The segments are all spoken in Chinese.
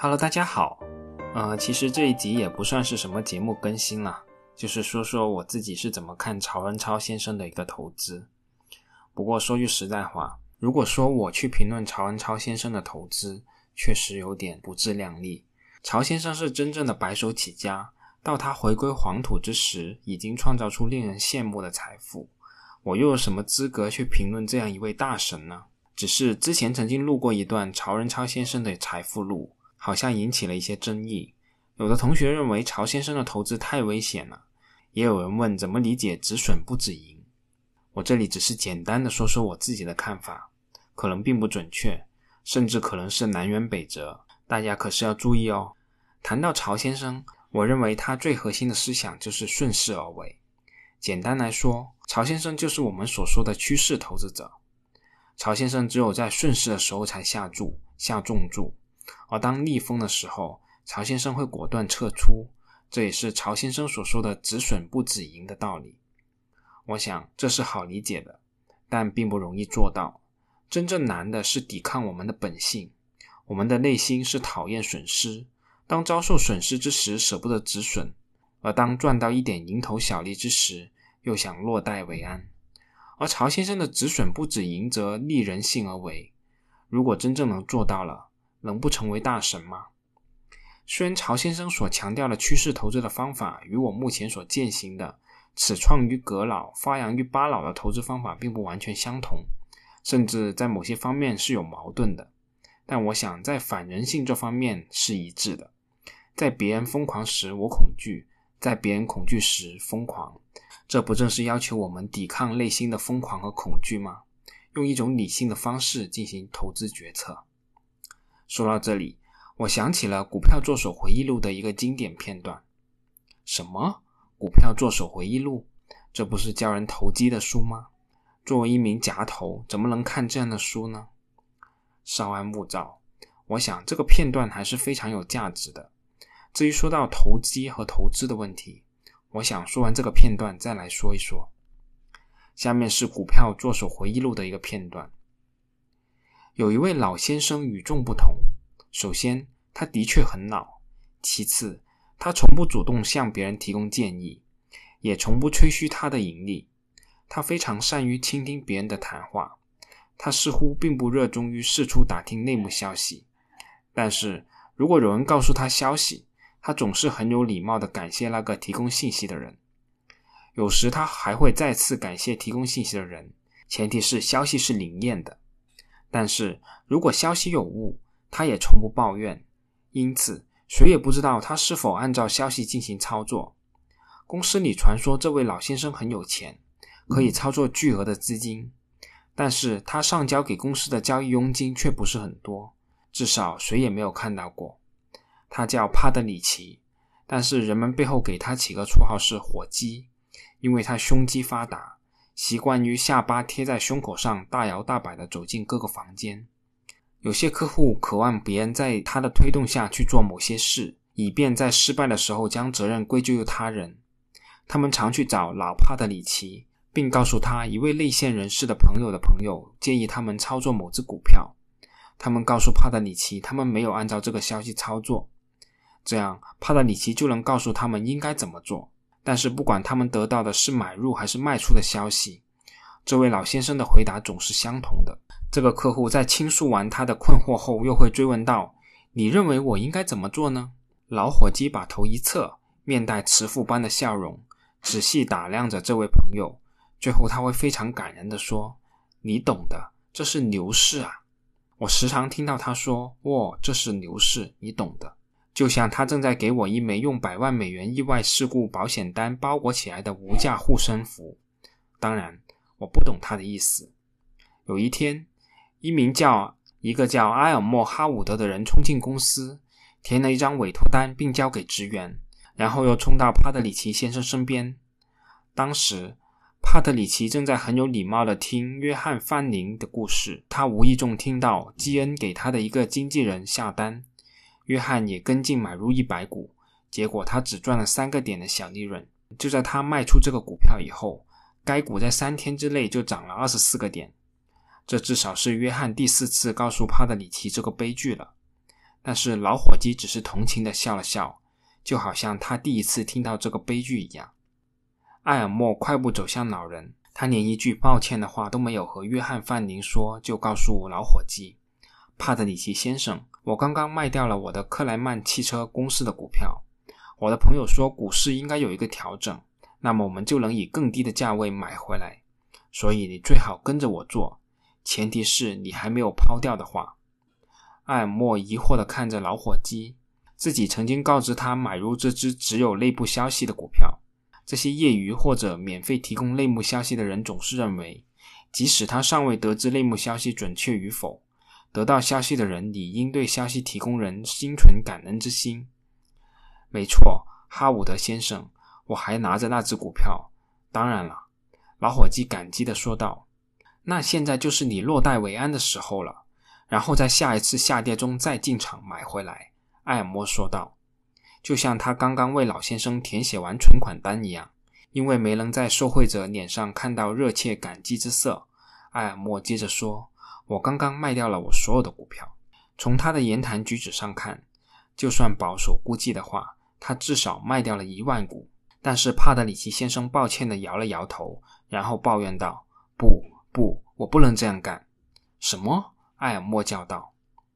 Hello，大家好。呃，其实这一集也不算是什么节目更新了，就是说说我自己是怎么看曹仁超先生的一个投资。不过说句实在话，如果说我去评论曹仁超先生的投资，确实有点不自量力。曹先生是真正的白手起家，到他回归黄土之时，已经创造出令人羡慕的财富。我又有什么资格去评论这样一位大神呢？只是之前曾经录过一段曹仁超先生的财富录，好像引起了一些争议。有的同学认为曹先生的投资太危险了，也有人问怎么理解止损不止盈。我这里只是简单的说说我自己的看法，可能并不准确，甚至可能是南辕北辙，大家可是要注意哦。谈到曹先生，我认为他最核心的思想就是顺势而为。简单来说，曹先生就是我们所说的趋势投资者。曹先生只有在顺势的时候才下注、下重注，而当逆风的时候，曹先生会果断撤出。这也是曹先生所说的“止损不止盈”的道理。我想这是好理解的，但并不容易做到。真正难的是抵抗我们的本性，我们的内心是讨厌损失。当遭受损失之时，舍不得止损。而当赚到一点蝇头小利之时，又想落袋为安。而曹先生的止损不止盈，则逆人性而为。如果真正能做到了，能不成为大神吗？虽然曹先生所强调的趋势投资的方法，与我目前所践行的“此创于阁老，发扬于巴老”的投资方法并不完全相同，甚至在某些方面是有矛盾的，但我想在反人性这方面是一致的。在别人疯狂时，我恐惧。在别人恐惧时疯狂，这不正是要求我们抵抗内心的疯狂和恐惧吗？用一种理性的方式进行投资决策。说到这里，我想起了《股票作手回忆录》的一个经典片段。什么？《股票作手回忆录》？这不是教人投机的书吗？作为一名夹头，怎么能看这样的书呢？稍安勿躁，我想这个片段还是非常有价值的。至于说到投机和投资的问题，我想说完这个片段再来说一说。下面是股票作手回忆录的一个片段。有一位老先生与众不同，首先他的确很老，其次他从不主动向别人提供建议，也从不吹嘘他的盈利。他非常善于倾听别人的谈话，他似乎并不热衷于四处打听内幕消息。但是如果有人告诉他消息，他总是很有礼貌的感谢那个提供信息的人，有时他还会再次感谢提供信息的人，前提是消息是灵验的。但是如果消息有误，他也从不抱怨，因此谁也不知道他是否按照消息进行操作。公司里传说这位老先生很有钱，可以操作巨额的资金，但是他上交给公司的交易佣金却不是很多，至少谁也没有看到过。他叫帕德里奇，但是人们背后给他起个绰号是“火鸡”，因为他胸肌发达，习惯于下巴贴在胸口上，大摇大摆地走进各个房间。有些客户渴望别人在他的推动下去做某些事，以便在失败的时候将责任归咎于他人。他们常去找老帕德里奇，并告诉他一位内线人士的朋友的朋友建议他们操作某只股票。他们告诉帕德里奇，他们没有按照这个消息操作。这样，帕德里奇就能告诉他们应该怎么做。但是，不管他们得到的是买入还是卖出的消息，这位老先生的回答总是相同的。这个客户在倾诉完他的困惑后，又会追问道：“你认为我应该怎么做呢？”老伙计把头一侧，面带慈父般的笑容，仔细打量着这位朋友。最后，他会非常感人的说：“你懂的，这是牛市啊！”我时常听到他说：“哦，这是牛市，你懂的。”就像他正在给我一枚用百万美元意外事故保险单包裹起来的无价护身符。当然，我不懂他的意思。有一天，一名叫一个叫埃尔莫哈伍德的人冲进公司，填了一张委托单，并交给职员，然后又冲到帕特里奇先生身边。当时，帕特里奇正在很有礼貌地听约翰·范宁的故事。他无意中听到基恩给他的一个经纪人下单。约翰也跟进买入一百股，结果他只赚了三个点的小利润。就在他卖出这个股票以后，该股在三天之内就涨了二十四个点。这至少是约翰第四次告诉帕德里奇这个悲剧了。但是老伙计只是同情的笑了笑，就好像他第一次听到这个悲剧一样。艾尔默快步走向老人，他连一句抱歉的话都没有和约翰·范宁说，就告诉老伙计：“帕特里奇先生，我刚刚卖掉了我的克莱曼汽车公司的股票。我的朋友说股市应该有一个调整，那么我们就能以更低的价位买回来。所以你最好跟着我做，前提是你还没有抛掉的话。”艾尔默疑惑地看着老伙计，自己曾经告知他买入这只只有内部消息的股票。这些业余或者免费提供内幕消息的人总是认为，即使他尚未得知内幕消息准确与否，得到消息的人理应对消息提供人心存感恩之心。没错，哈伍德先生，我还拿着那只股票。当然了，老伙计感激地说道：“那现在就是你落袋为安的时候了。然后在下一次下跌中再进场买回来。”艾尔默说道。就像他刚刚为老先生填写完存款单一样，因为没能在受贿者脸上看到热切感激之色，艾尔默接着说：“我刚刚卖掉了我所有的股票。从他的言谈举止上看，就算保守估计的话，他至少卖掉了一万股。”但是帕德里奇先生抱歉地摇了摇头，然后抱怨道：“不，不，我不能这样干。”“什么？”艾尔默叫道。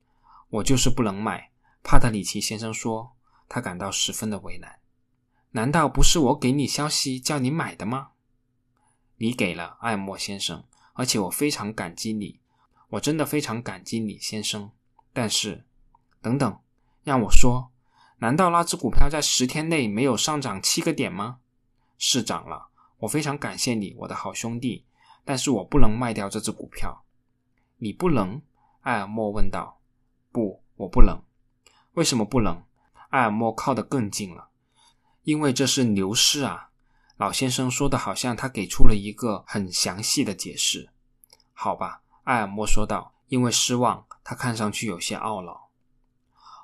“我就是不能卖。”帕特里奇先生说。他感到十分的为难。难道不是我给你消息叫你买的吗？你给了，艾默先生，而且我非常感激你。我真的非常感激你，先生。但是，等等，让我说，难道那只股票在十天内没有上涨七个点吗？是涨了。我非常感谢你，我的好兄弟。但是我不能卖掉这只股票。你不能？艾尔默问道。不，我不能。为什么不能？艾尔默靠得更近了，因为这是牛市啊！老先生说的好像他给出了一个很详细的解释。好吧，艾尔默说道，因为失望，他看上去有些懊恼。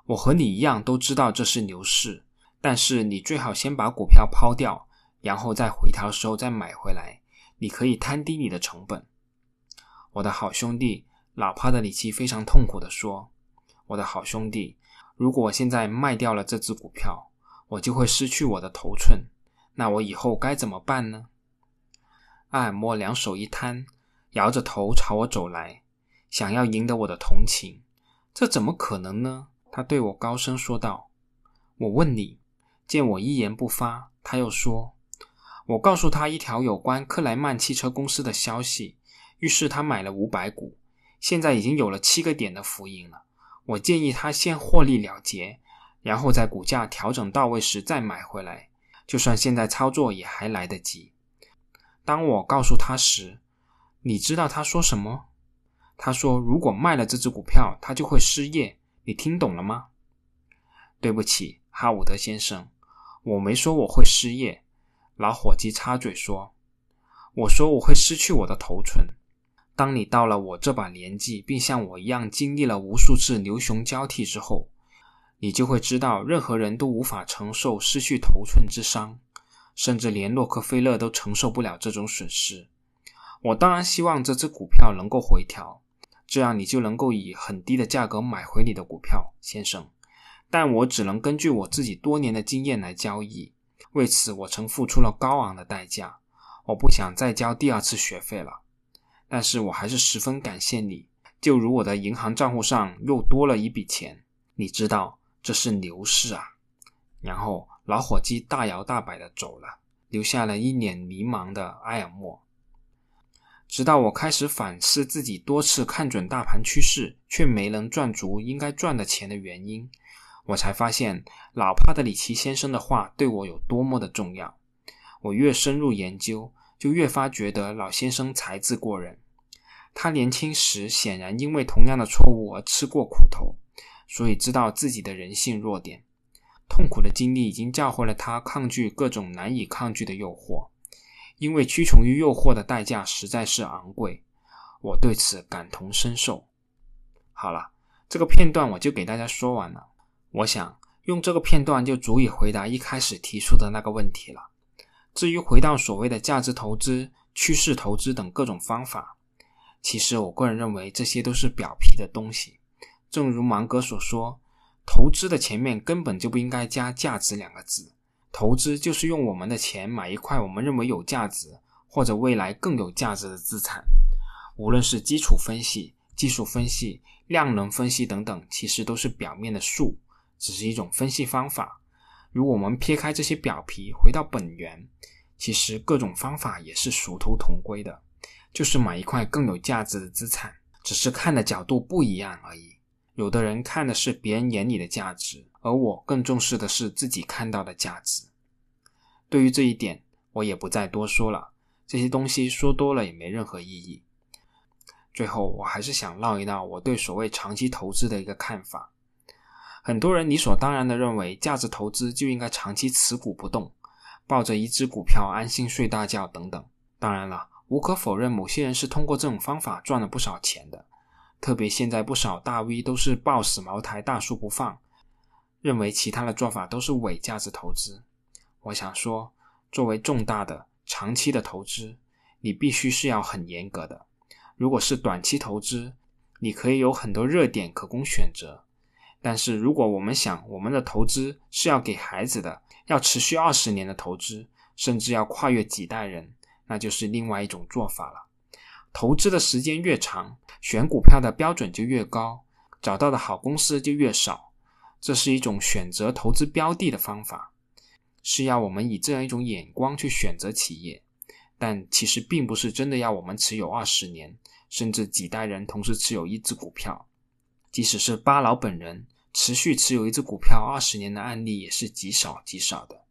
我和你一样都知道这是牛市，但是你最好先把股票抛掉，然后在回调的时候再买回来，你可以摊低你的成本。我的好兄弟，老帕的里奇非常痛苦地说：“我的好兄弟。”如果我现在卖掉了这只股票，我就会失去我的头寸。那我以后该怎么办呢？艾尔默两手一摊，摇着头朝我走来，想要赢得我的同情。这怎么可能呢？他对我高声说道。我问你，见我一言不发，他又说：“我告诉他一条有关克莱曼汽车公司的消息，于是他买了五百股，现在已经有了七个点的浮盈了。”我建议他先获利了结，然后在股价调整到位时再买回来。就算现在操作也还来得及。当我告诉他时，你知道他说什么？他说：“如果卖了这只股票，他就会失业。”你听懂了吗？对不起，哈伍德先生，我没说我会失业。老伙计插嘴说：“我说我会失去我的头寸。”当你到了我这把年纪，并像我一样经历了无数次牛熊交替之后，你就会知道，任何人都无法承受失去头寸之伤，甚至连洛克菲勒都承受不了这种损失。我当然希望这只股票能够回调，这样你就能够以很低的价格买回你的股票，先生。但我只能根据我自己多年的经验来交易，为此我曾付出了高昂的代价。我不想再交第二次学费了。但是我还是十分感谢你，就如我的银行账户上又多了一笔钱。你知道这是牛市啊！然后老伙计大摇大摆的走了，留下了一脸迷茫的埃尔默。直到我开始反思自己多次看准大盘趋势却没能赚足应该赚的钱的原因，我才发现老帕德里奇先生的话对我有多么的重要。我越深入研究，就越发觉得老先生才智过人。他年轻时显然因为同样的错误而吃过苦头，所以知道自己的人性弱点。痛苦的经历已经教会了他抗拒各种难以抗拒的诱惑，因为屈从于诱惑的代价实在是昂贵。我对此感同身受。好了，这个片段我就给大家说完了。我想用这个片段就足以回答一开始提出的那个问题了。至于回到所谓的价值投资、趋势投资等各种方法。其实，我个人认为这些都是表皮的东西。正如芒格所说：“投资的前面根本就不应该加价值两个字。投资就是用我们的钱买一块我们认为有价值或者未来更有价值的资产。无论是基础分析、技术分析、量能分析等等，其实都是表面的术，只是一种分析方法。如果我们撇开这些表皮，回到本源，其实各种方法也是殊途同归的，就是买一块更有价值的资产，只是看的角度不一样而已。有的人看的是别人眼里的价值，而我更重视的是自己看到的价值。对于这一点，我也不再多说了。这些东西说多了也没任何意义。最后，我还是想唠一唠我对所谓长期投资的一个看法。很多人理所当然的认为，价值投资就应该长期持股不动，抱着一只股票安心睡大觉等等。当然了，无可否认，某些人是通过这种方法赚了不少钱的。特别现在不少大 V 都是抱死茅台、大树不放，认为其他的做法都是伪价值投资。我想说，作为重大的长期的投资，你必须是要很严格的。如果是短期投资，你可以有很多热点可供选择。但是如果我们想我们的投资是要给孩子的，要持续二十年的投资，甚至要跨越几代人，那就是另外一种做法了。投资的时间越长，选股票的标准就越高，找到的好公司就越少。这是一种选择投资标的的方法，是要我们以这样一种眼光去选择企业，但其实并不是真的要我们持有二十年，甚至几代人同时持有一只股票。即使是巴老本人持续持有一只股票二十年的案例也是极少极少的。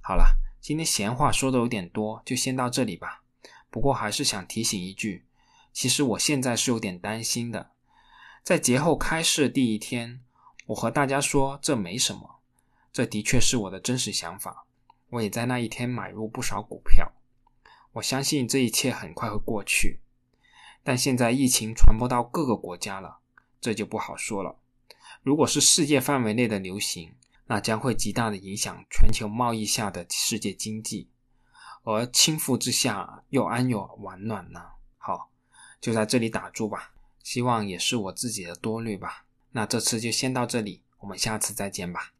好了，今天闲话说的有点多，就先到这里吧。不过还是想提醒一句，其实我现在是有点担心的。在节后开市第一天，我和大家说这没什么，这的确是我的真实想法。我也在那一天买入不少股票，我相信这一切很快会过去。但现在疫情传播到各个国家了，这就不好说了。如果是世界范围内的流行，那将会极大的影响全球贸易下的世界经济。而倾覆之下又安有完卵呢？好，就在这里打住吧。希望也是我自己的多虑吧。那这次就先到这里，我们下次再见吧。